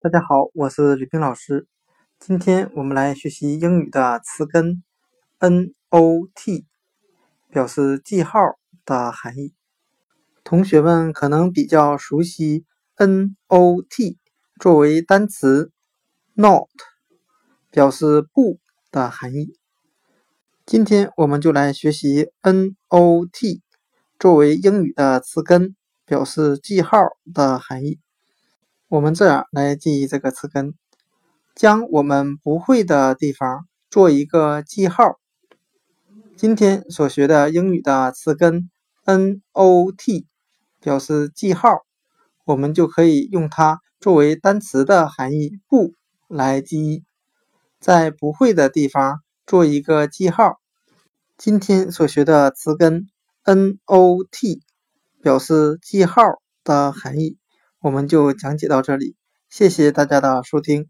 大家好，我是吕冰老师。今天我们来学习英语的词根 “not”，表示记号的含义。同学们可能比较熟悉 “not” 作为单词，“not” 表示不的含义。今天我们就来学习 “not” 作为英语的词根，表示记号的含义。我们这样来记忆这个词根：将我们不会的地方做一个记号。今天所学的英语的词根 “not” 表示记号，我们就可以用它作为单词的含义“不”来记忆，在不会的地方做一个记号。今天所学的词根 “not” 表示记号的含义。我们就讲解到这里，谢谢大家的收听。